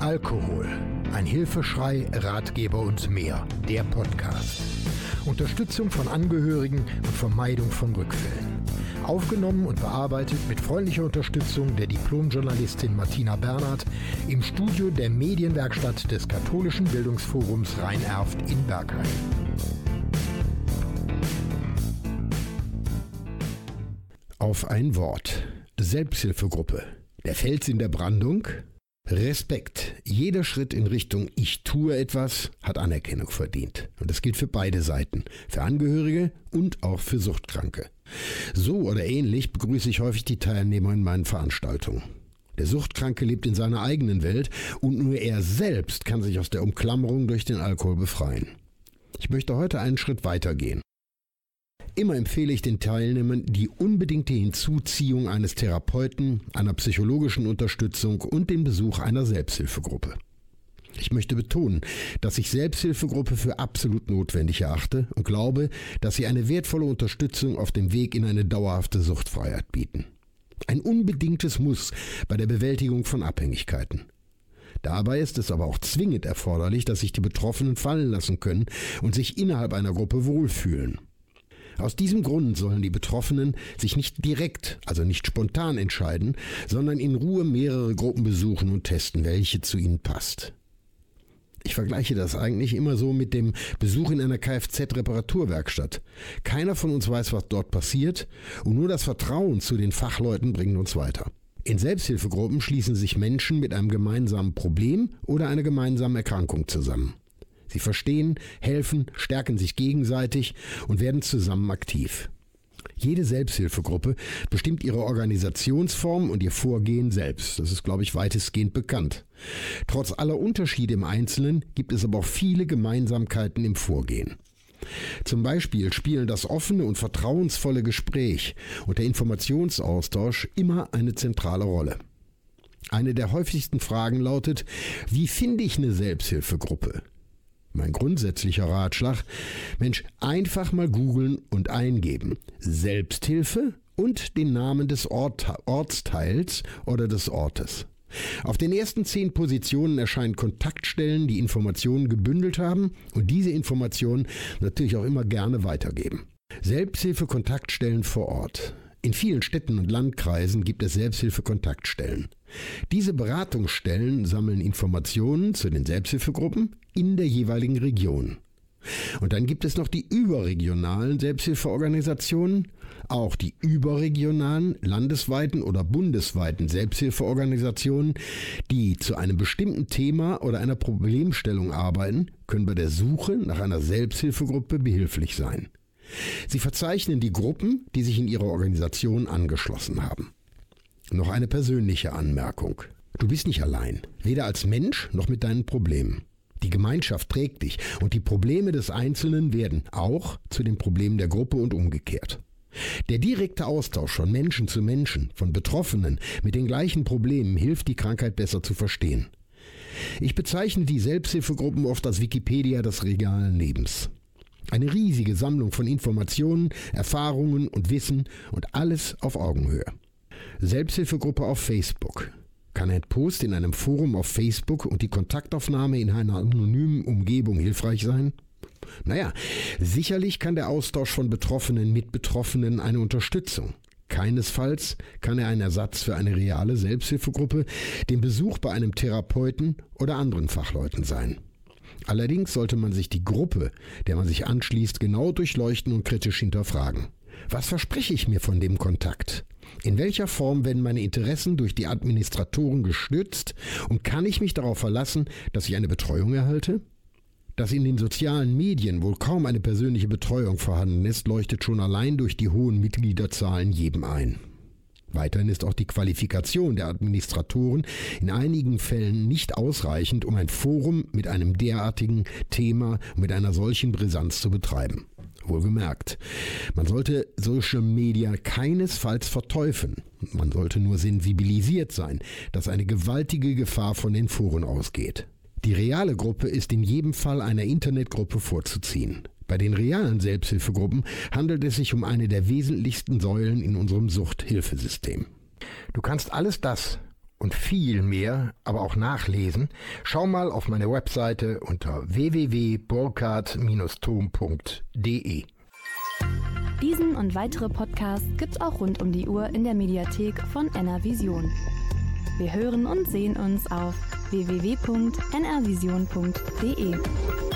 Alkohol. Ein Hilfeschrei, Ratgeber und mehr. Der Podcast. Unterstützung von Angehörigen und Vermeidung von Rückfällen. Aufgenommen und bearbeitet mit freundlicher Unterstützung der Diplomjournalistin Martina Bernhard im Studio der Medienwerkstatt des Katholischen Bildungsforums Rhein-Erft in Bergheim. Auf ein Wort. Selbsthilfegruppe. Der Fels in der Brandung. Respekt. Jeder Schritt in Richtung Ich tue etwas hat Anerkennung verdient. Und das gilt für beide Seiten. Für Angehörige und auch für Suchtkranke. So oder ähnlich begrüße ich häufig die Teilnehmer in meinen Veranstaltungen. Der Suchtkranke lebt in seiner eigenen Welt und nur er selbst kann sich aus der Umklammerung durch den Alkohol befreien. Ich möchte heute einen Schritt weitergehen. Immer empfehle ich den Teilnehmern die unbedingte Hinzuziehung eines Therapeuten, einer psychologischen Unterstützung und den Besuch einer Selbsthilfegruppe. Ich möchte betonen, dass ich Selbsthilfegruppe für absolut notwendig erachte und glaube, dass sie eine wertvolle Unterstützung auf dem Weg in eine dauerhafte Suchtfreiheit bieten. Ein unbedingtes Muss bei der Bewältigung von Abhängigkeiten. Dabei ist es aber auch zwingend erforderlich, dass sich die Betroffenen fallen lassen können und sich innerhalb einer Gruppe wohlfühlen. Aus diesem Grund sollen die Betroffenen sich nicht direkt, also nicht spontan entscheiden, sondern in Ruhe mehrere Gruppen besuchen und testen, welche zu ihnen passt. Ich vergleiche das eigentlich immer so mit dem Besuch in einer Kfz-Reparaturwerkstatt. Keiner von uns weiß, was dort passiert, und nur das Vertrauen zu den Fachleuten bringt uns weiter. In Selbsthilfegruppen schließen sich Menschen mit einem gemeinsamen Problem oder einer gemeinsamen Erkrankung zusammen. Sie verstehen, helfen, stärken sich gegenseitig und werden zusammen aktiv. Jede Selbsthilfegruppe bestimmt ihre Organisationsform und ihr Vorgehen selbst. Das ist, glaube ich, weitestgehend bekannt. Trotz aller Unterschiede im Einzelnen gibt es aber auch viele Gemeinsamkeiten im Vorgehen. Zum Beispiel spielen das offene und vertrauensvolle Gespräch und der Informationsaustausch immer eine zentrale Rolle. Eine der häufigsten Fragen lautet, wie finde ich eine Selbsthilfegruppe? Mein grundsätzlicher Ratschlag, Mensch, einfach mal googeln und eingeben. Selbsthilfe und den Namen des Ort, Ortsteils oder des Ortes. Auf den ersten zehn Positionen erscheinen Kontaktstellen, die Informationen gebündelt haben und diese Informationen natürlich auch immer gerne weitergeben. Selbsthilfe-Kontaktstellen vor Ort. In vielen Städten und Landkreisen gibt es Selbsthilfe-Kontaktstellen. Diese Beratungsstellen sammeln Informationen zu den Selbsthilfegruppen in der jeweiligen Region. Und dann gibt es noch die überregionalen Selbsthilfeorganisationen, auch die überregionalen, landesweiten oder bundesweiten Selbsthilfeorganisationen, die zu einem bestimmten Thema oder einer Problemstellung arbeiten, können bei der Suche nach einer Selbsthilfegruppe behilflich sein. Sie verzeichnen die Gruppen, die sich in ihrer Organisation angeschlossen haben. Noch eine persönliche Anmerkung. Du bist nicht allein, weder als Mensch noch mit deinen Problemen. Die Gemeinschaft trägt dich und die Probleme des Einzelnen werden auch zu den Problemen der Gruppe und umgekehrt. Der direkte Austausch von Menschen zu Menschen, von Betroffenen mit den gleichen Problemen hilft, die Krankheit besser zu verstehen. Ich bezeichne die Selbsthilfegruppen oft als Wikipedia des realen Lebens. Eine riesige Sammlung von Informationen, Erfahrungen und Wissen und alles auf Augenhöhe. Selbsthilfegruppe auf Facebook. Kann ein Post in einem Forum auf Facebook und die Kontaktaufnahme in einer anonymen Umgebung hilfreich sein? Naja, sicherlich kann der Austausch von Betroffenen mit Betroffenen eine Unterstützung. Keinesfalls kann er ein Ersatz für eine reale Selbsthilfegruppe, den Besuch bei einem Therapeuten oder anderen Fachleuten sein. Allerdings sollte man sich die Gruppe, der man sich anschließt, genau durchleuchten und kritisch hinterfragen. Was verspreche ich mir von dem Kontakt? In welcher Form werden meine Interessen durch die Administratoren gestützt und kann ich mich darauf verlassen, dass ich eine Betreuung erhalte? Dass in den sozialen Medien wohl kaum eine persönliche Betreuung vorhanden ist, leuchtet schon allein durch die hohen Mitgliederzahlen jedem ein. Weiterhin ist auch die Qualifikation der Administratoren in einigen Fällen nicht ausreichend, um ein Forum mit einem derartigen Thema mit einer solchen Brisanz zu betreiben. Wohlgemerkt, man sollte Social Media keinesfalls verteufeln. Man sollte nur sensibilisiert sein, dass eine gewaltige Gefahr von den Foren ausgeht. Die reale Gruppe ist in jedem Fall einer Internetgruppe vorzuziehen. Bei den realen Selbsthilfegruppen handelt es sich um eine der wesentlichsten Säulen in unserem Suchthilfesystem. Du kannst alles das und viel mehr, aber auch nachlesen, schau mal auf meine Webseite unter www.burkhard-tom.de. Diesen und weitere Podcasts gibt's auch rund um die Uhr in der Mediathek von NRVision. Wir hören und sehen uns auf www.nrvision.de.